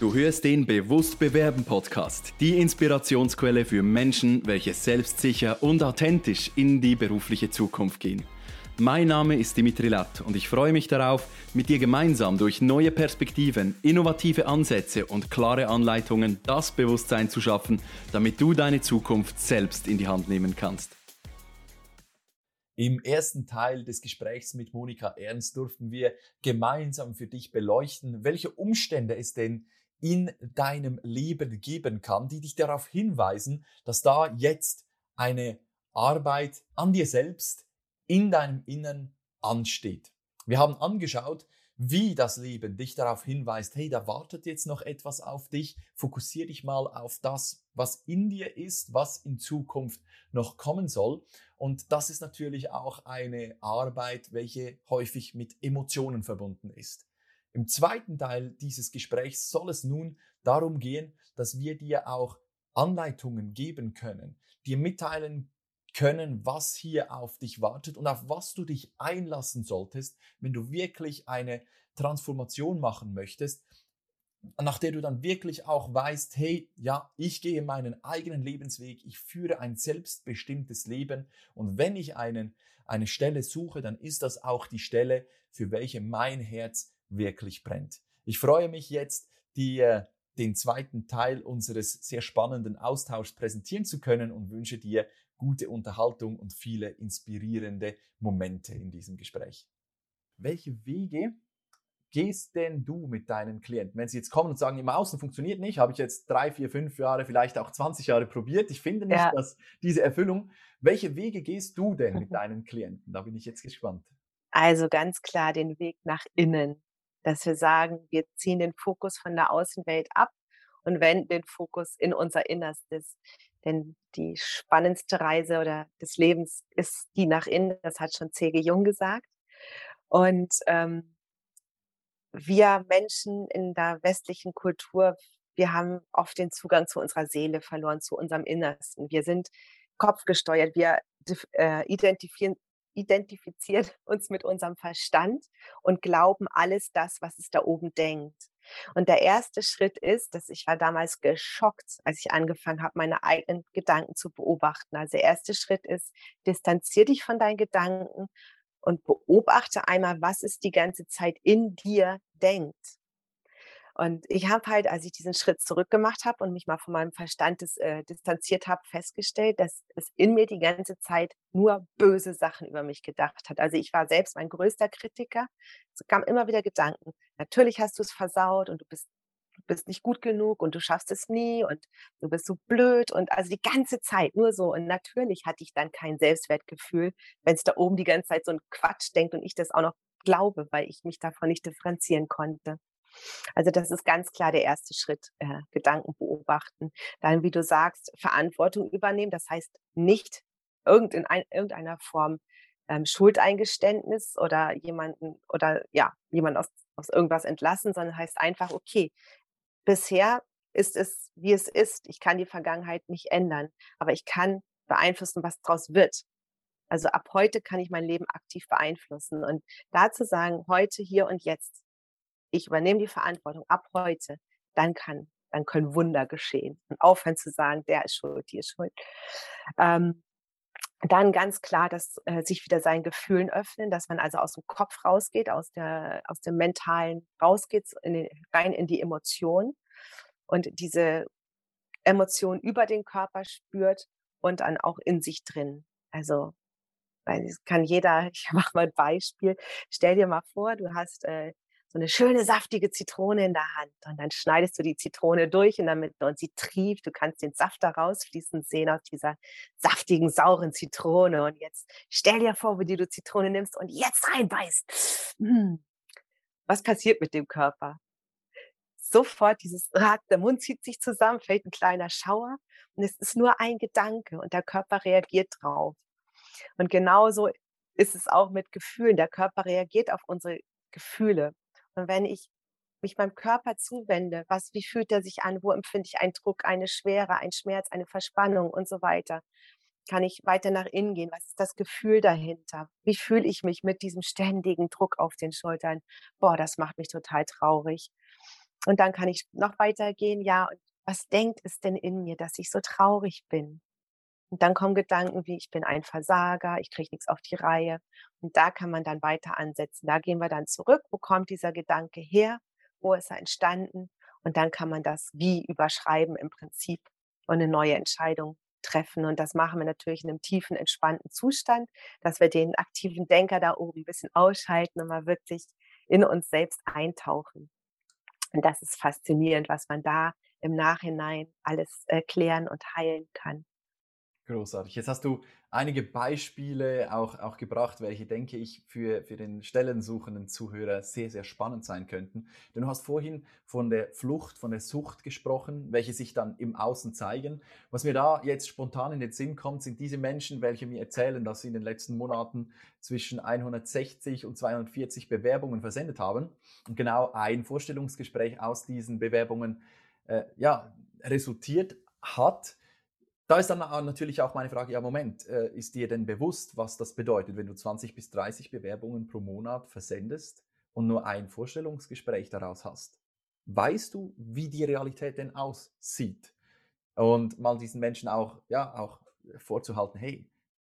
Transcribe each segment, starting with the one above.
Du hörst den Bewusst Bewerben Podcast, die Inspirationsquelle für Menschen, welche selbstsicher und authentisch in die berufliche Zukunft gehen. Mein Name ist Dimitri Latt und ich freue mich darauf, mit dir gemeinsam durch neue Perspektiven, innovative Ansätze und klare Anleitungen das Bewusstsein zu schaffen, damit du deine Zukunft selbst in die Hand nehmen kannst. Im ersten Teil des Gesprächs mit Monika Ernst durften wir gemeinsam für dich beleuchten, welche Umstände es denn in deinem Leben geben kann, die dich darauf hinweisen, dass da jetzt eine Arbeit an dir selbst in deinem Innern ansteht. Wir haben angeschaut, wie das Leben dich darauf hinweist, hey, da wartet jetzt noch etwas auf dich, fokussier dich mal auf das, was in dir ist, was in Zukunft noch kommen soll. Und das ist natürlich auch eine Arbeit, welche häufig mit Emotionen verbunden ist. Im zweiten Teil dieses Gesprächs soll es nun darum gehen, dass wir dir auch Anleitungen geben können, dir mitteilen können, was hier auf dich wartet und auf was du dich einlassen solltest, wenn du wirklich eine Transformation machen möchtest, nach der du dann wirklich auch weißt, hey, ja, ich gehe meinen eigenen Lebensweg, ich führe ein selbstbestimmtes Leben und wenn ich einen, eine Stelle suche, dann ist das auch die Stelle, für welche mein Herz wirklich brennt. Ich freue mich jetzt, dir den zweiten Teil unseres sehr spannenden Austauschs präsentieren zu können und wünsche dir gute Unterhaltung und viele inspirierende Momente in diesem Gespräch. Welche Wege gehst denn du mit deinen Klienten? Wenn sie jetzt kommen und sagen, im Außen funktioniert nicht, habe ich jetzt drei, vier, fünf Jahre, vielleicht auch 20 Jahre probiert, ich finde nicht ja. dass diese Erfüllung. Welche Wege gehst du denn mit deinen Klienten? Da bin ich jetzt gespannt. Also ganz klar den Weg nach innen dass wir sagen, wir ziehen den Fokus von der Außenwelt ab und wenden den Fokus in unser Innerstes. Denn die spannendste Reise oder des Lebens ist die nach innen, das hat schon C.G. Jung gesagt. Und ähm, wir Menschen in der westlichen Kultur, wir haben oft den Zugang zu unserer Seele verloren, zu unserem Innersten. Wir sind kopfgesteuert, wir äh, identifizieren, identifizieren uns mit unserem Verstand und glauben alles das, was es da oben denkt. Und der erste Schritt ist, dass ich war damals geschockt, als ich angefangen habe, meine eigenen Gedanken zu beobachten. Also der erste Schritt ist, distanzier dich von deinen Gedanken und beobachte einmal, was es die ganze Zeit in dir denkt. Und ich habe halt, als ich diesen Schritt zurückgemacht habe und mich mal von meinem Verstand des, äh, distanziert habe, festgestellt, dass es in mir die ganze Zeit nur böse Sachen über mich gedacht hat. Also ich war selbst mein größter Kritiker. Es kamen immer wieder Gedanken. Natürlich hast du es versaut und du bist du bist nicht gut genug und du schaffst es nie und du bist so blöd und also die ganze Zeit nur so. Und natürlich hatte ich dann kein Selbstwertgefühl, wenn es da oben die ganze Zeit so ein Quatsch denkt und ich das auch noch glaube, weil ich mich davon nicht differenzieren konnte. Also das ist ganz klar der erste Schritt, äh, Gedanken beobachten. Dann, wie du sagst, Verantwortung übernehmen. Das heißt nicht irgend ein, irgendeiner Form ähm, Schuldeingeständnis oder jemanden oder ja, jemand aus, aus irgendwas entlassen, sondern heißt einfach, okay, bisher ist es, wie es ist. Ich kann die Vergangenheit nicht ändern, aber ich kann beeinflussen, was daraus wird. Also ab heute kann ich mein Leben aktiv beeinflussen. Und dazu sagen, heute, hier und jetzt ich übernehme die Verantwortung ab heute, dann kann, dann können Wunder geschehen. Und aufhören zu sagen, der ist schuld, die ist schuld. Ähm, dann ganz klar, dass äh, sich wieder seinen Gefühlen öffnen, dass man also aus dem Kopf rausgeht, aus der aus dem mentalen rausgeht, in den, rein in die Emotion und diese Emotion über den Körper spürt und dann auch in sich drin. Also weil es kann jeder, ich mache mal ein Beispiel. Stell dir mal vor, du hast äh, so eine schöne saftige Zitrone in der Hand und dann schneidest du die Zitrone durch in der Mitte und sie trieft. Du kannst den Saft da rausfließen sehen aus dieser saftigen, sauren Zitrone. Und jetzt stell dir vor, wie du Zitrone nimmst und jetzt reinbeißt. Hm. Was passiert mit dem Körper? Sofort dieses, der Mund zieht sich zusammen, fällt ein kleiner Schauer und es ist nur ein Gedanke und der Körper reagiert drauf. Und genauso ist es auch mit Gefühlen. Der Körper reagiert auf unsere Gefühle. Und wenn ich mich meinem Körper zuwende, was, wie fühlt er sich an, wo empfinde ich einen Druck, eine Schwere, einen Schmerz, eine Verspannung und so weiter, kann ich weiter nach innen gehen. Was ist das Gefühl dahinter? Wie fühle ich mich mit diesem ständigen Druck auf den Schultern? Boah, das macht mich total traurig. Und dann kann ich noch weitergehen, ja, und was denkt es denn in mir, dass ich so traurig bin? Und dann kommen Gedanken wie, ich bin ein Versager, ich kriege nichts auf die Reihe. Und da kann man dann weiter ansetzen. Da gehen wir dann zurück, wo kommt dieser Gedanke her, wo ist er entstanden? Und dann kann man das wie überschreiben im Prinzip und eine neue Entscheidung treffen. Und das machen wir natürlich in einem tiefen, entspannten Zustand, dass wir den aktiven Denker da oben ein bisschen ausschalten und mal wirklich in uns selbst eintauchen. Und das ist faszinierend, was man da im Nachhinein alles erklären und heilen kann. Großartig. Jetzt hast du einige Beispiele auch, auch gebracht, welche, denke ich, für, für den stellensuchenden Zuhörer sehr, sehr spannend sein könnten. Denn du hast vorhin von der Flucht, von der Sucht gesprochen, welche sich dann im Außen zeigen. Was mir da jetzt spontan in den Sinn kommt, sind diese Menschen, welche mir erzählen, dass sie in den letzten Monaten zwischen 160 und 240 Bewerbungen versendet haben. Und genau ein Vorstellungsgespräch aus diesen Bewerbungen äh, ja, resultiert hat da ist dann natürlich auch meine Frage, ja Moment, äh, ist dir denn bewusst, was das bedeutet, wenn du 20 bis 30 Bewerbungen pro Monat versendest und nur ein Vorstellungsgespräch daraus hast? Weißt du, wie die Realität denn aussieht? Und mal diesen Menschen auch, ja, auch vorzuhalten, hey,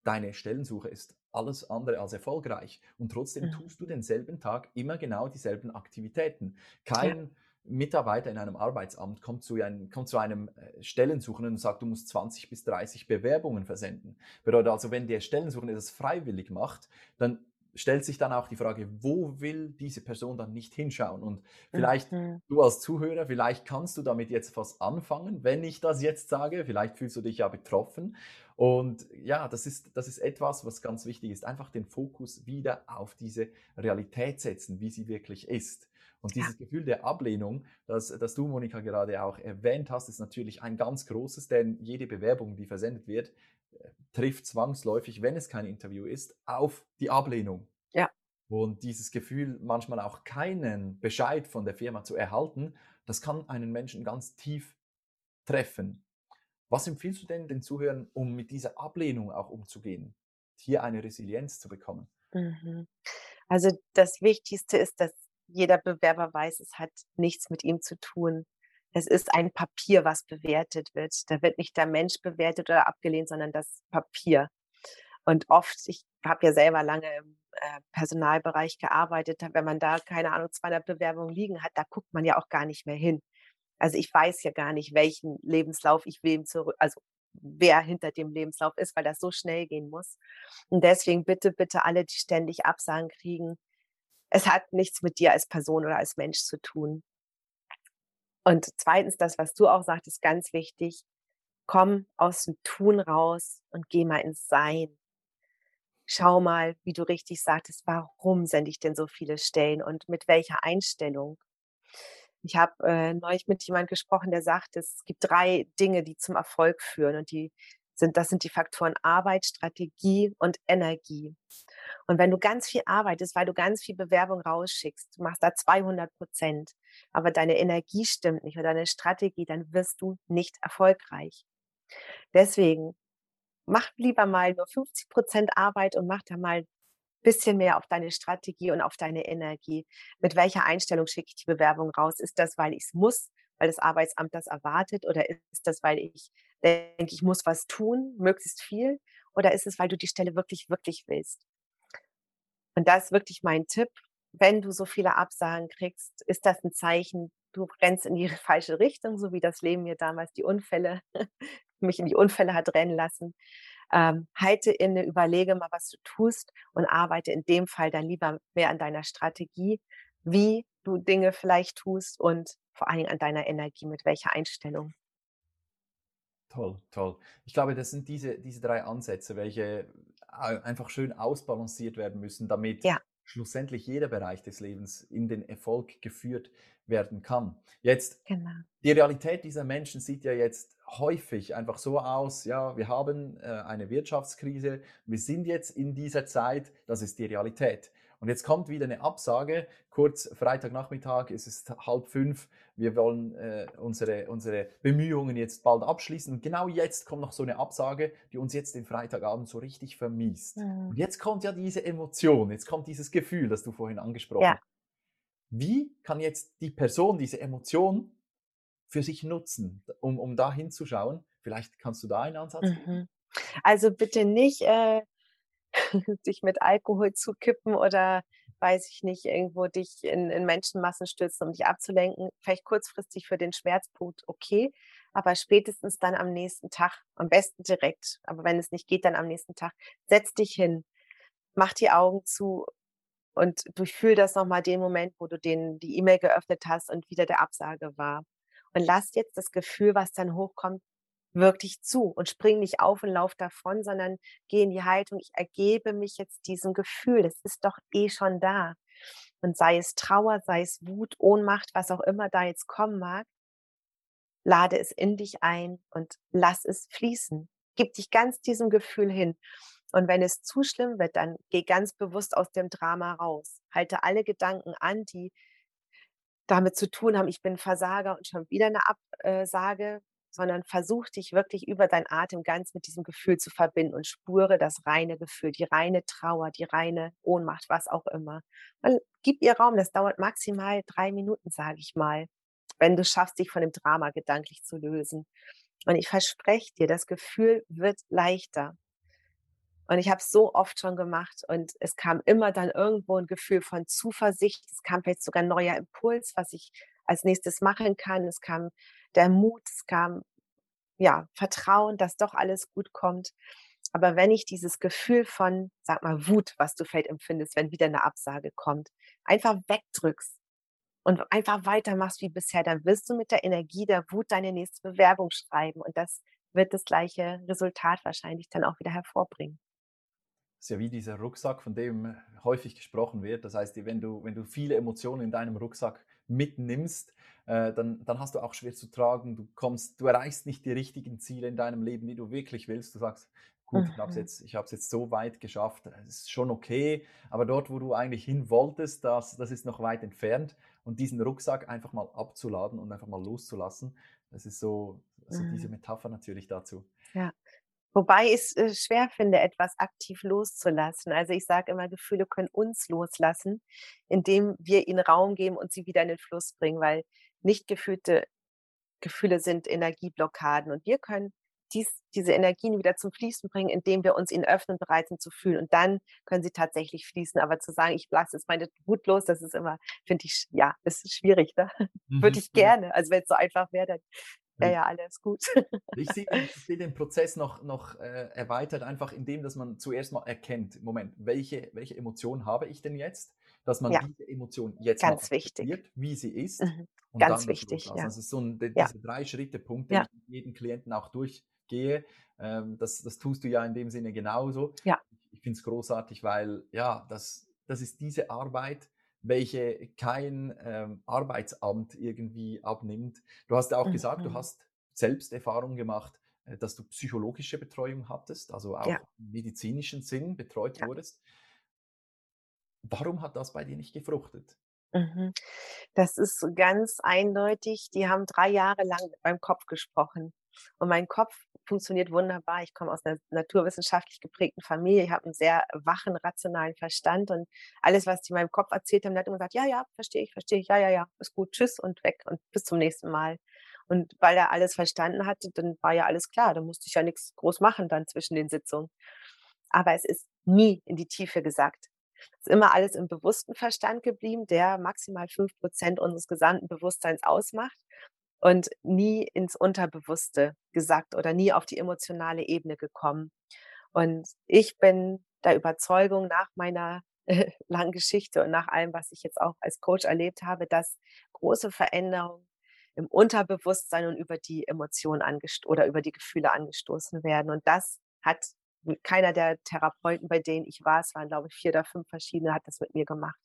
deine Stellensuche ist alles andere als erfolgreich und trotzdem mhm. tust du denselben Tag immer genau dieselben Aktivitäten. Kein Mitarbeiter in einem Arbeitsamt kommt zu, einem, kommt zu einem äh, Stellensuchenden und sagt, du musst 20 bis 30 Bewerbungen versenden. Bedeutet also, wenn der Stellensuchende das freiwillig macht, dann stellt sich dann auch die Frage, wo will diese Person dann nicht hinschauen? Und vielleicht mhm. du als Zuhörer, vielleicht kannst du damit jetzt was anfangen, wenn ich das jetzt sage. Vielleicht fühlst du dich ja betroffen. Und ja, das ist, das ist etwas, was ganz wichtig ist. Einfach den Fokus wieder auf diese Realität setzen, wie sie wirklich ist. Und dieses ja. Gefühl der Ablehnung, das, das du, Monika, gerade auch erwähnt hast, ist natürlich ein ganz großes, denn jede Bewerbung, die versendet wird, äh, trifft zwangsläufig, wenn es kein Interview ist, auf die Ablehnung. Ja. Und dieses Gefühl, manchmal auch keinen Bescheid von der Firma zu erhalten, das kann einen Menschen ganz tief treffen. Was empfiehlst du denn den Zuhörern, um mit dieser Ablehnung auch umzugehen, hier eine Resilienz zu bekommen? Mhm. Also das Wichtigste ist, dass jeder Bewerber weiß, es hat nichts mit ihm zu tun. Es ist ein Papier, was bewertet wird. Da wird nicht der Mensch bewertet oder abgelehnt, sondern das Papier. Und oft, ich habe ja selber lange im äh, Personalbereich gearbeitet, wenn man da, keine Ahnung, 200 Bewerbungen liegen hat, da guckt man ja auch gar nicht mehr hin. Also ich weiß ja gar nicht, welchen Lebenslauf ich wem zurück, also wer hinter dem Lebenslauf ist, weil das so schnell gehen muss. Und deswegen bitte, bitte alle, die ständig Absagen kriegen, es hat nichts mit dir als Person oder als Mensch zu tun. Und zweitens, das, was du auch sagst, ist ganz wichtig. Komm aus dem Tun raus und geh mal ins Sein. Schau mal, wie du richtig sagtest, warum sende ich denn so viele Stellen und mit welcher Einstellung? Ich habe äh, neulich mit jemandem gesprochen, der sagt, es gibt drei Dinge, die zum Erfolg führen und die sind, das sind die Faktoren Arbeit, Strategie und Energie. Und wenn du ganz viel arbeitest, weil du ganz viel Bewerbung rausschickst, du machst da 200 Prozent, aber deine Energie stimmt nicht oder deine Strategie, dann wirst du nicht erfolgreich. Deswegen mach lieber mal nur 50 Prozent Arbeit und mach da mal bisschen mehr auf deine Strategie und auf deine Energie. Mit welcher Einstellung schicke ich die Bewerbung raus? Ist das, weil ich es muss, weil das Arbeitsamt das erwartet? Oder ist das, weil ich denke, ich muss was tun, möglichst viel? Oder ist es, weil du die Stelle wirklich, wirklich willst? Und das ist wirklich mein Tipp. Wenn du so viele Absagen kriegst, ist das ein Zeichen, du rennst in die falsche Richtung, so wie das Leben mir damals die Unfälle, mich in die Unfälle hat rennen lassen. Ähm, halte inne, überlege mal, was du tust und arbeite in dem Fall dann lieber mehr an deiner Strategie, wie du Dinge vielleicht tust und vor allen Dingen an deiner Energie, mit welcher Einstellung. Toll, toll. Ich glaube, das sind diese, diese drei Ansätze, welche einfach schön ausbalanciert werden müssen, damit ja. schlussendlich jeder Bereich des Lebens in den Erfolg geführt werden kann. Jetzt, genau. die Realität dieser Menschen sieht ja jetzt häufig einfach so aus, ja, wir haben äh, eine Wirtschaftskrise, wir sind jetzt in dieser Zeit, das ist die Realität. Und jetzt kommt wieder eine Absage, kurz Freitagnachmittag, es ist halb fünf, wir wollen äh, unsere, unsere Bemühungen jetzt bald abschließen. Und genau jetzt kommt noch so eine Absage, die uns jetzt den Freitagabend so richtig vermisst. Mhm. Und jetzt kommt ja diese Emotion, jetzt kommt dieses Gefühl, das du vorhin angesprochen hast. Ja. wie kann jetzt die Person diese Emotion für sich nutzen, um, um da hinzuschauen? Vielleicht kannst du da einen Ansatz. Mhm. Also bitte nicht äh, dich mit Alkohol zukippen oder weiß ich nicht, irgendwo dich in, in Menschenmassen stürzen, um dich abzulenken. Vielleicht kurzfristig für den Schmerzpunkt okay, aber spätestens dann am nächsten Tag, am besten direkt, aber wenn es nicht geht, dann am nächsten Tag, setz dich hin, mach die Augen zu und durchfühl das nochmal den Moment, wo du den, die E-Mail geöffnet hast und wieder der Absage war. Und lass jetzt das Gefühl, was dann hochkommt, wirklich zu und spring nicht auf und lauf davon, sondern geh in die Haltung, ich ergebe mich jetzt diesem Gefühl, das ist doch eh schon da. Und sei es Trauer, sei es Wut, Ohnmacht, was auch immer da jetzt kommen mag, lade es in dich ein und lass es fließen. Gib dich ganz diesem Gefühl hin. Und wenn es zu schlimm wird, dann geh ganz bewusst aus dem Drama raus. Halte alle Gedanken an, die damit zu tun haben, ich bin Versager und schon wieder eine Absage, sondern versuch dich wirklich über deinen Atem ganz mit diesem Gefühl zu verbinden und spüre das reine Gefühl, die reine Trauer, die reine Ohnmacht, was auch immer. Und gib ihr Raum, das dauert maximal drei Minuten, sage ich mal, wenn du schaffst, dich von dem Drama gedanklich zu lösen. Und ich verspreche dir, das Gefühl wird leichter. Und ich habe es so oft schon gemacht und es kam immer dann irgendwo ein Gefühl von Zuversicht. Es kam vielleicht sogar ein neuer Impuls, was ich als nächstes machen kann. Es kam der Mut, es kam ja Vertrauen, dass doch alles gut kommt. Aber wenn ich dieses Gefühl von, sag mal, Wut, was du vielleicht empfindest, wenn wieder eine Absage kommt, einfach wegdrückst und einfach weitermachst wie bisher, dann wirst du mit der Energie der Wut deine nächste Bewerbung schreiben und das wird das gleiche Resultat wahrscheinlich dann auch wieder hervorbringen. Das ist ja wie dieser Rucksack, von dem häufig gesprochen wird. Das heißt, wenn du, wenn du viele Emotionen in deinem Rucksack mitnimmst, äh, dann, dann hast du auch schwer zu tragen. Du kommst, du erreichst nicht die richtigen Ziele in deinem Leben, die du wirklich willst. Du sagst, gut, ich habe es mhm. jetzt, jetzt so weit geschafft, das ist schon okay, aber dort, wo du eigentlich hin wolltest, das, das ist noch weit entfernt. Und diesen Rucksack einfach mal abzuladen und einfach mal loszulassen, das ist so, also mhm. diese Metapher natürlich dazu. Ja. Wobei ich es äh, schwer finde, etwas aktiv loszulassen. Also ich sage immer, Gefühle können uns loslassen, indem wir ihnen Raum geben und sie wieder in den Fluss bringen, weil nicht gefühlte Gefühle sind Energieblockaden und wir können dies, diese Energien wieder zum Fließen bringen, indem wir uns ihnen öffnen, bereit sind zu fühlen. Und dann können sie tatsächlich fließen. Aber zu sagen, ich lasse es meine Wut los, das ist immer, finde ich, ja, das ist schwierig. Ne? Mhm. Würde ich gerne. Also wenn es so einfach wäre, dann ja, ja, alles gut. ich sehe seh den Prozess noch, noch äh, erweitert, einfach indem, dass man zuerst mal erkennt, Moment, welche, welche Emotion habe ich denn jetzt? Dass man ja. diese Emotion jetzt Ganz wichtig. wie sie ist. Mhm. Ganz wichtig, ja. Also so ein, diese ja. drei Schritte, Punkte, ja. die ich jeden Klienten auch durchgehe, ähm, das, das tust du ja in dem Sinne genauso. Ja. Ich, ich finde es großartig, weil ja, das, das ist diese Arbeit, welche kein ähm, Arbeitsamt irgendwie abnimmt. Du hast ja auch mhm. gesagt, du mhm. hast selbst Erfahrung gemacht, äh, dass du psychologische Betreuung hattest, also auch ja. im medizinischen Sinn betreut ja. wurdest. Warum hat das bei dir nicht gefruchtet? Mhm. Das ist ganz eindeutig. Die haben drei Jahre lang beim Kopf gesprochen. Und mein Kopf funktioniert wunderbar. Ich komme aus einer naturwissenschaftlich geprägten Familie. Ich habe einen sehr wachen, rationalen Verstand. Und alles, was die in meinem Kopf erzählt haben, hat immer gesagt, ja, ja, verstehe ich, verstehe ich, ja, ja, ja, ist gut, tschüss und weg und bis zum nächsten Mal. Und weil er alles verstanden hatte, dann war ja alles klar. Da musste ich ja nichts groß machen dann zwischen den Sitzungen. Aber es ist nie in die Tiefe gesagt. Es ist immer alles im bewussten Verstand geblieben, der maximal fünf Prozent unseres gesamten Bewusstseins ausmacht und nie ins Unterbewusste gesagt oder nie auf die emotionale Ebene gekommen. Und ich bin der Überzeugung nach meiner langen Geschichte und nach allem, was ich jetzt auch als Coach erlebt habe, dass große Veränderungen im Unterbewusstsein und über die Emotionen oder über die Gefühle angestoßen werden. Und das hat keiner der Therapeuten, bei denen ich war, es waren glaube ich vier oder fünf verschiedene, hat das mit mir gemacht.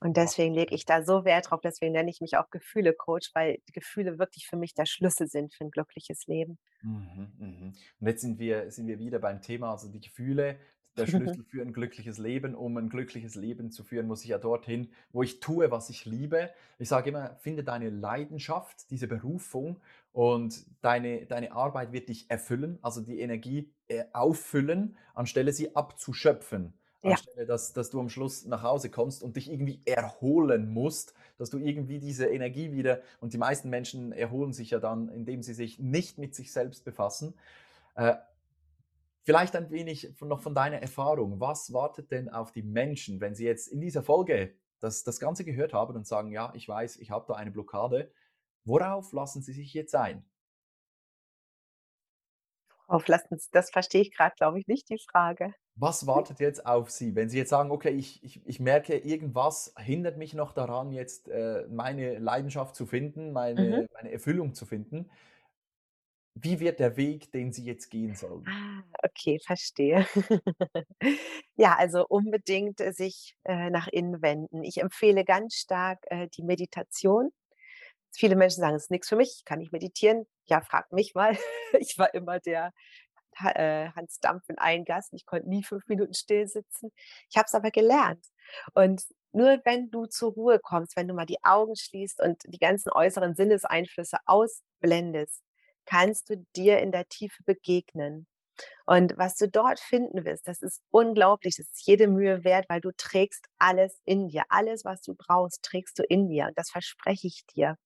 Und deswegen lege ich da so Wert drauf, deswegen nenne ich mich auch Gefühle-Coach, weil die Gefühle wirklich für mich der Schlüssel sind für ein glückliches Leben. Mhm, mhm. Und jetzt sind wir, sind wir wieder beim Thema, also die Gefühle, der Schlüssel für ein glückliches Leben. Um ein glückliches Leben zu führen, muss ich ja dorthin, wo ich tue, was ich liebe. Ich sage immer, finde deine Leidenschaft, diese Berufung und deine, deine Arbeit wird dich erfüllen, also die Energie äh, auffüllen, anstelle sie abzuschöpfen. Ja. anstelle dass, dass du am Schluss nach Hause kommst und dich irgendwie erholen musst, dass du irgendwie diese Energie wieder, und die meisten Menschen erholen sich ja dann, indem sie sich nicht mit sich selbst befassen. Äh, vielleicht ein wenig von, noch von deiner Erfahrung. Was wartet denn auf die Menschen, wenn sie jetzt in dieser Folge das, das Ganze gehört haben und sagen, ja, ich weiß, ich habe da eine Blockade. Worauf lassen sie sich jetzt ein? Worauf lassen Sie, das verstehe ich gerade, glaube ich, nicht die Frage. Was wartet jetzt auf Sie, wenn Sie jetzt sagen, okay, ich, ich, ich merke, irgendwas hindert mich noch daran, jetzt äh, meine Leidenschaft zu finden, meine, mhm. meine Erfüllung zu finden? Wie wird der Weg, den Sie jetzt gehen sollen? Ah, okay, verstehe. ja, also unbedingt äh, sich äh, nach innen wenden. Ich empfehle ganz stark äh, die Meditation. Viele Menschen sagen, es ist nichts für mich, kann ich meditieren. Ja, frag mich mal. ich war immer der Hans Dampf in allen Gassen. Ich konnte nie fünf Minuten still sitzen. Ich habe es aber gelernt. Und nur wenn du zur Ruhe kommst, wenn du mal die Augen schließt und die ganzen äußeren Sinneseinflüsse ausblendest, kannst du dir in der Tiefe begegnen. Und was du dort finden wirst, das ist unglaublich, das ist jede Mühe wert, weil du trägst alles in dir. Alles, was du brauchst, trägst du in dir. Und das verspreche ich dir.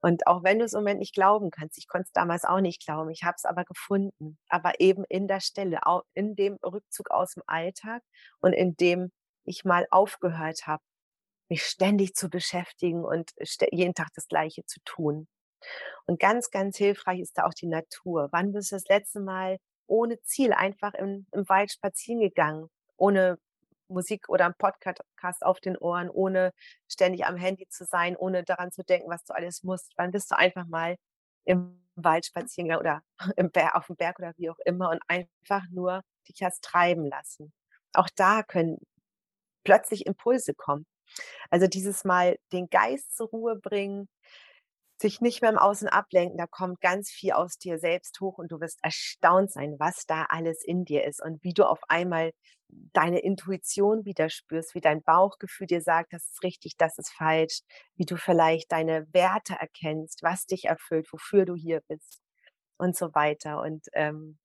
Und auch wenn du es im Moment nicht glauben kannst, ich konnte es damals auch nicht glauben, ich habe es aber gefunden, aber eben in der Stelle, in dem Rückzug aus dem Alltag und in dem ich mal aufgehört habe, mich ständig zu beschäftigen und jeden Tag das Gleiche zu tun. Und ganz, ganz hilfreich ist da auch die Natur. Wann bist du das letzte Mal ohne Ziel einfach im, im Wald spazieren gegangen, ohne Musik oder ein Podcast auf den Ohren, ohne ständig am Handy zu sein, ohne daran zu denken, was du alles musst. Wann bist du einfach mal im Wald spazieren oder im Berg, auf dem Berg oder wie auch immer und einfach nur dich hast treiben lassen. Auch da können plötzlich Impulse kommen. Also dieses Mal den Geist zur Ruhe bringen, sich nicht mehr im Außen ablenken, da kommt ganz viel aus dir selbst hoch und du wirst erstaunt sein, was da alles in dir ist und wie du auf einmal deine Intuition wieder spürst, wie dein Bauchgefühl dir sagt, das ist richtig, das ist falsch, wie du vielleicht deine Werte erkennst, was dich erfüllt, wofür du hier bist und so weiter. Und ähm,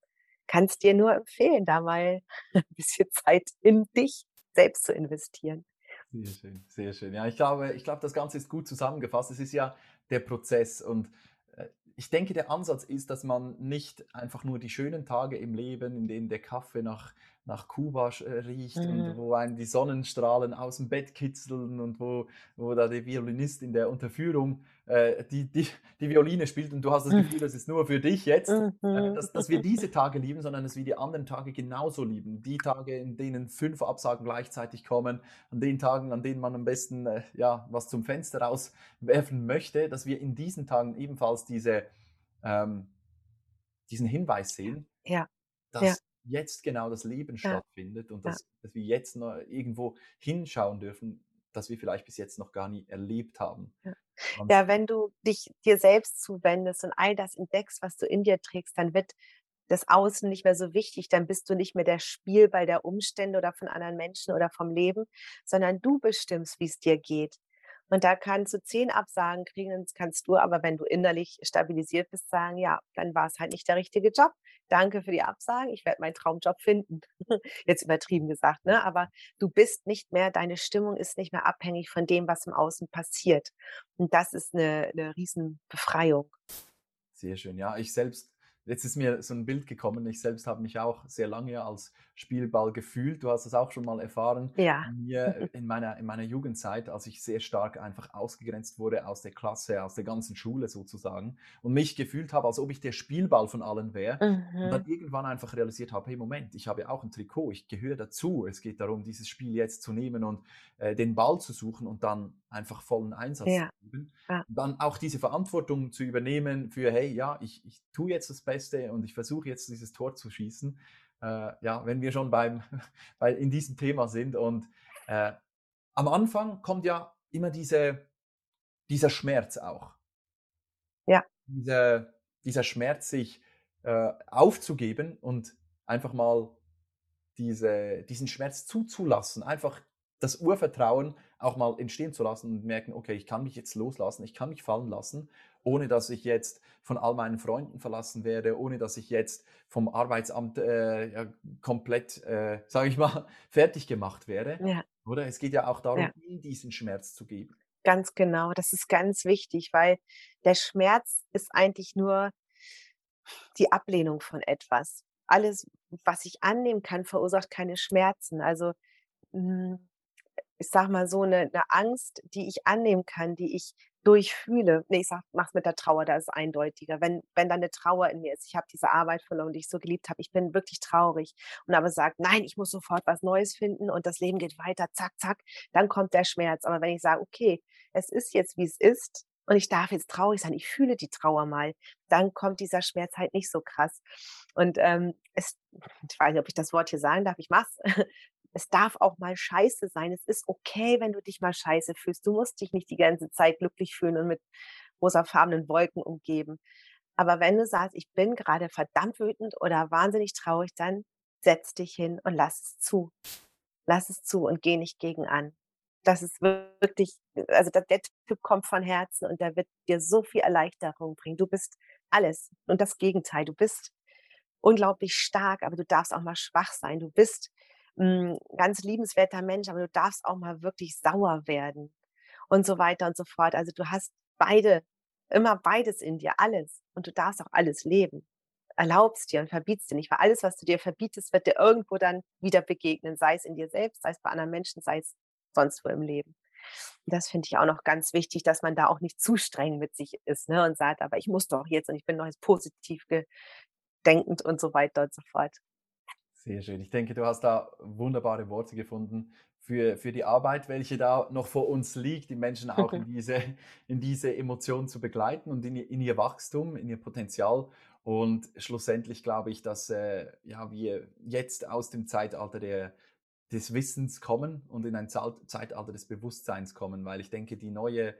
kannst dir nur empfehlen, da mal ein bisschen Zeit in dich selbst zu investieren. Sehr schön, sehr schön. Ja, ich glaube, ich glaube, das Ganze ist gut zusammengefasst. Es ist ja der Prozess und äh, ich denke, der Ansatz ist, dass man nicht einfach nur die schönen Tage im Leben, in denen der Kaffee nach nach Kuba äh, riecht mhm. und wo einen die Sonnenstrahlen aus dem Bett kitzeln und wo, wo da der Violinist in der Unterführung äh, die, die, die Violine spielt und du hast das mhm. Gefühl, das ist nur für dich jetzt, äh, mhm. dass, dass wir diese Tage lieben, sondern dass wir die anderen Tage genauso lieben. Die Tage, in denen fünf Absagen gleichzeitig kommen, an den Tagen, an denen man am besten äh, ja, was zum Fenster rauswerfen möchte, dass wir in diesen Tagen ebenfalls diese, ähm, diesen Hinweis sehen, ja. dass ja jetzt genau das Leben ja. stattfindet und dass, ja. dass wir jetzt noch irgendwo hinschauen dürfen, das wir vielleicht bis jetzt noch gar nie erlebt haben. Ja. ja, wenn du dich dir selbst zuwendest und all das entdeckst, was du in dir trägst, dann wird das Außen nicht mehr so wichtig, dann bist du nicht mehr der Spielball der Umstände oder von anderen Menschen oder vom Leben, sondern du bestimmst, wie es dir geht. Und da kannst du zehn Absagen kriegen, das kannst du aber, wenn du innerlich stabilisiert bist, sagen, ja, dann war es halt nicht der richtige Job. Danke für die Absagen, ich werde meinen Traumjob finden. Jetzt übertrieben gesagt, ne? Aber du bist nicht mehr, deine Stimmung ist nicht mehr abhängig von dem, was im Außen passiert. Und das ist eine, eine Riesenbefreiung. Sehr schön. Ja, ich selbst Jetzt ist mir so ein Bild gekommen. Ich selbst habe mich auch sehr lange als Spielball gefühlt. Du hast das auch schon mal erfahren. Ja. Mir in meiner, in meiner Jugendzeit, als ich sehr stark einfach ausgegrenzt wurde aus der Klasse, aus der ganzen Schule sozusagen und mich gefühlt habe, als ob ich der Spielball von allen wäre. Mhm. Und dann irgendwann einfach realisiert habe, hey Moment, ich habe ja auch ein Trikot, ich gehöre dazu. Es geht darum, dieses Spiel jetzt zu nehmen und äh, den Ball zu suchen und dann einfach vollen Einsatz ja. zu geben. Ja. Dann auch diese Verantwortung zu übernehmen für, hey, ja, ich, ich tue jetzt das Beste und ich versuche jetzt dieses Tor zu schießen. Äh, ja, wenn wir schon beim, bei, in diesem Thema sind. Und äh, am Anfang kommt ja immer diese, dieser Schmerz auch. Ja. Dieser, dieser Schmerz, sich äh, aufzugeben und einfach mal diese, diesen Schmerz zuzulassen, einfach das Urvertrauen auch mal entstehen zu lassen und merken, okay, ich kann mich jetzt loslassen, ich kann mich fallen lassen, ohne dass ich jetzt von all meinen Freunden verlassen werde, ohne dass ich jetzt vom Arbeitsamt äh, ja, komplett, äh, sage ich mal, fertig gemacht werde. Ja. Oder? Es geht ja auch darum, ja. ihm diesen Schmerz zu geben. Ganz genau, das ist ganz wichtig, weil der Schmerz ist eigentlich nur die Ablehnung von etwas. Alles, was ich annehmen kann, verursacht keine Schmerzen. Also hm, ich sag mal so, eine, eine Angst, die ich annehmen kann, die ich durchfühle. Nee, ich sag, mach's mit der Trauer, da ist es eindeutiger. Wenn, wenn da eine Trauer in mir ist, ich habe diese Arbeit verloren, die ich so geliebt habe, ich bin wirklich traurig und aber sagt, nein, ich muss sofort was Neues finden und das Leben geht weiter, zack, zack, dann kommt der Schmerz. Aber wenn ich sage, okay, es ist jetzt, wie es ist und ich darf jetzt traurig sein, ich fühle die Trauer mal, dann kommt dieser Schmerz halt nicht so krass. Und ähm, es, ich weiß nicht, ob ich das Wort hier sagen darf, ich mach's es darf auch mal scheiße sein. Es ist okay, wenn du dich mal scheiße fühlst. Du musst dich nicht die ganze Zeit glücklich fühlen und mit rosafarbenen Wolken umgeben. Aber wenn du sagst, ich bin gerade verdammt wütend oder wahnsinnig traurig, dann setz dich hin und lass es zu. Lass es zu und geh nicht gegen an. Das ist wirklich, also der, Typ kommt von Herzen und der wird dir so viel Erleichterung bringen. Du bist alles und das Gegenteil. Du bist unglaublich stark, aber du darfst auch mal schwach sein. Du bist hm, ganz liebenswerter Mensch, aber du darfst auch mal wirklich sauer werden und so weiter und so fort. Also du hast beide, immer beides in dir, alles. Und du darfst auch alles leben. Erlaubst dir und verbietst dir nicht, weil alles, was du dir verbietest, wird dir irgendwo dann wieder begegnen, sei es in dir selbst, sei es bei anderen Menschen, sei es sonst wo im Leben. Und das finde ich auch noch ganz wichtig, dass man da auch nicht zu streng mit sich ist ne, und sagt, aber ich muss doch jetzt und ich bin doch jetzt positiv denkend und so weiter und so fort. Sehr schön. Ich denke, du hast da wunderbare Worte gefunden für, für die Arbeit, welche da noch vor uns liegt, die Menschen auch in diese, in diese Emotionen zu begleiten und in, in ihr Wachstum, in ihr Potenzial. Und schlussendlich glaube ich, dass äh, ja, wir jetzt aus dem Zeitalter der, des Wissens kommen und in ein Zeitalter des Bewusstseins kommen, weil ich denke, die neue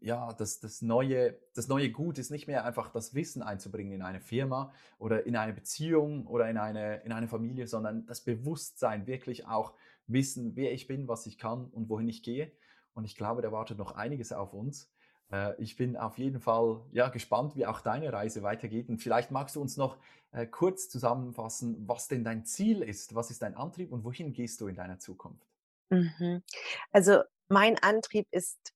ja, das, das, neue, das neue Gut ist nicht mehr einfach das Wissen einzubringen in eine Firma oder in eine Beziehung oder in eine, in eine Familie, sondern das Bewusstsein, wirklich auch wissen, wer ich bin, was ich kann und wohin ich gehe. Und ich glaube, da wartet noch einiges auf uns. Äh, ich bin auf jeden Fall ja, gespannt, wie auch deine Reise weitergeht. Und vielleicht magst du uns noch äh, kurz zusammenfassen, was denn dein Ziel ist, was ist dein Antrieb und wohin gehst du in deiner Zukunft? Mhm. Also mein Antrieb ist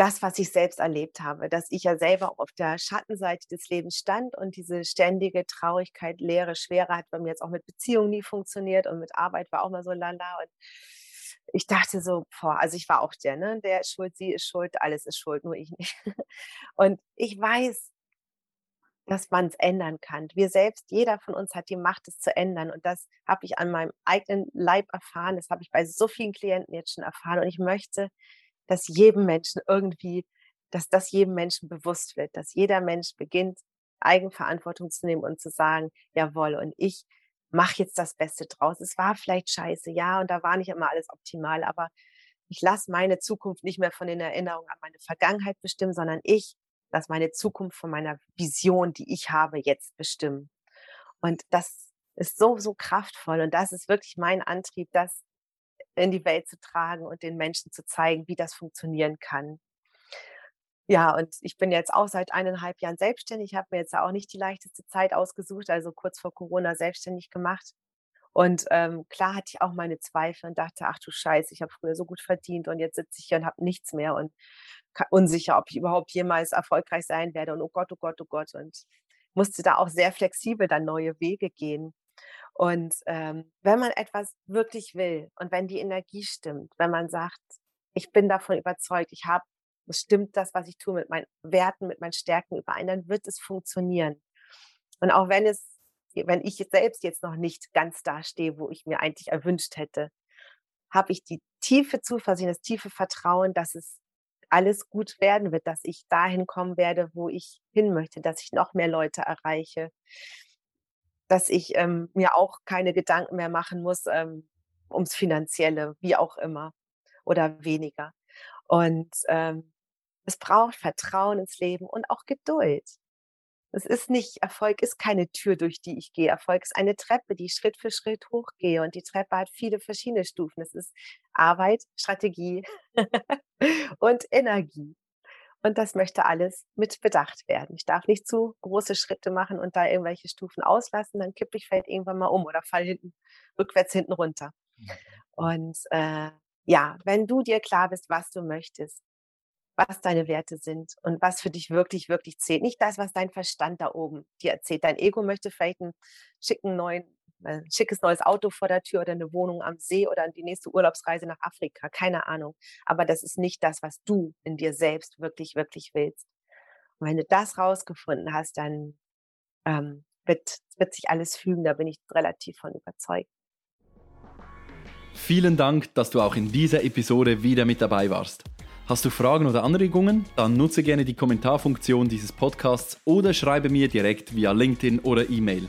das, was ich selbst erlebt habe, dass ich ja selber auf der Schattenseite des Lebens stand und diese ständige Traurigkeit, Leere, Schwere hat bei mir jetzt auch mit Beziehungen nie funktioniert und mit Arbeit war auch mal so lala und ich dachte so, boah, also ich war auch der, ne, der ist schuld, sie ist schuld, alles ist schuld, nur ich nicht. Und ich weiß, dass man es ändern kann. Wir selbst, jeder von uns hat die Macht, es zu ändern. Und das habe ich an meinem eigenen Leib erfahren. Das habe ich bei so vielen Klienten jetzt schon erfahren. Und ich möchte, dass jedem Menschen irgendwie, dass das jedem Menschen bewusst wird, dass jeder Mensch beginnt, Eigenverantwortung zu nehmen und zu sagen, jawohl, und ich mache jetzt das Beste draus. Es war vielleicht scheiße, ja, und da war nicht immer alles optimal, aber ich lasse meine Zukunft nicht mehr von den Erinnerungen an meine Vergangenheit bestimmen, sondern ich lasse meine Zukunft von meiner Vision, die ich habe, jetzt bestimmen. Und das ist so, so kraftvoll. Und das ist wirklich mein Antrieb, das in die Welt zu tragen und den Menschen zu zeigen, wie das funktionieren kann. Ja, und ich bin jetzt auch seit eineinhalb Jahren selbstständig. Ich habe mir jetzt auch nicht die leichteste Zeit ausgesucht, also kurz vor Corona selbstständig gemacht. Und ähm, klar hatte ich auch meine Zweifel und dachte, ach du Scheiße, ich habe früher so gut verdient und jetzt sitze ich hier und habe nichts mehr und unsicher, ob ich überhaupt jemals erfolgreich sein werde. Und oh Gott, oh Gott, oh Gott. Und musste da auch sehr flexibel dann neue Wege gehen. Und ähm, wenn man etwas wirklich will und wenn die Energie stimmt, wenn man sagt, ich bin davon überzeugt, ich habe, es stimmt das, was ich tue, mit meinen Werten, mit meinen Stärken überein, dann wird es funktionieren. Und auch wenn es, wenn ich selbst jetzt noch nicht ganz da stehe, wo ich mir eigentlich erwünscht hätte, habe ich die tiefe Zuversicht, das tiefe Vertrauen, dass es alles gut werden wird, dass ich dahin kommen werde, wo ich hin möchte, dass ich noch mehr Leute erreiche, dass ich ähm, mir auch keine Gedanken mehr machen muss ähm, ums Finanzielle, wie auch immer oder weniger. Und ähm, es braucht Vertrauen ins Leben und auch Geduld. Es ist nicht, Erfolg ist keine Tür, durch die ich gehe. Erfolg ist eine Treppe, die Schritt für Schritt hochgehe. Und die Treppe hat viele verschiedene Stufen. Es ist Arbeit, Strategie und Energie. Und das möchte alles mit bedacht werden. Ich darf nicht zu große Schritte machen und da irgendwelche Stufen auslassen, dann kippe ich vielleicht irgendwann mal um oder fall hinten, rückwärts hinten runter. Und äh, ja, wenn du dir klar bist, was du möchtest, was deine Werte sind und was für dich wirklich, wirklich zählt. Nicht das, was dein Verstand da oben dir erzählt. Dein Ego möchte vielleicht einen schicken neuen, ein schickes neues Auto vor der Tür oder eine Wohnung am See oder die nächste Urlaubsreise nach Afrika. Keine Ahnung. Aber das ist nicht das, was du in dir selbst wirklich, wirklich willst. Und wenn du das rausgefunden hast, dann ähm, wird, wird sich alles fügen. Da bin ich relativ von überzeugt. Vielen Dank, dass du auch in dieser Episode wieder mit dabei warst. Hast du Fragen oder Anregungen? Dann nutze gerne die Kommentarfunktion dieses Podcasts oder schreibe mir direkt via LinkedIn oder E-Mail.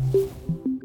Thank you.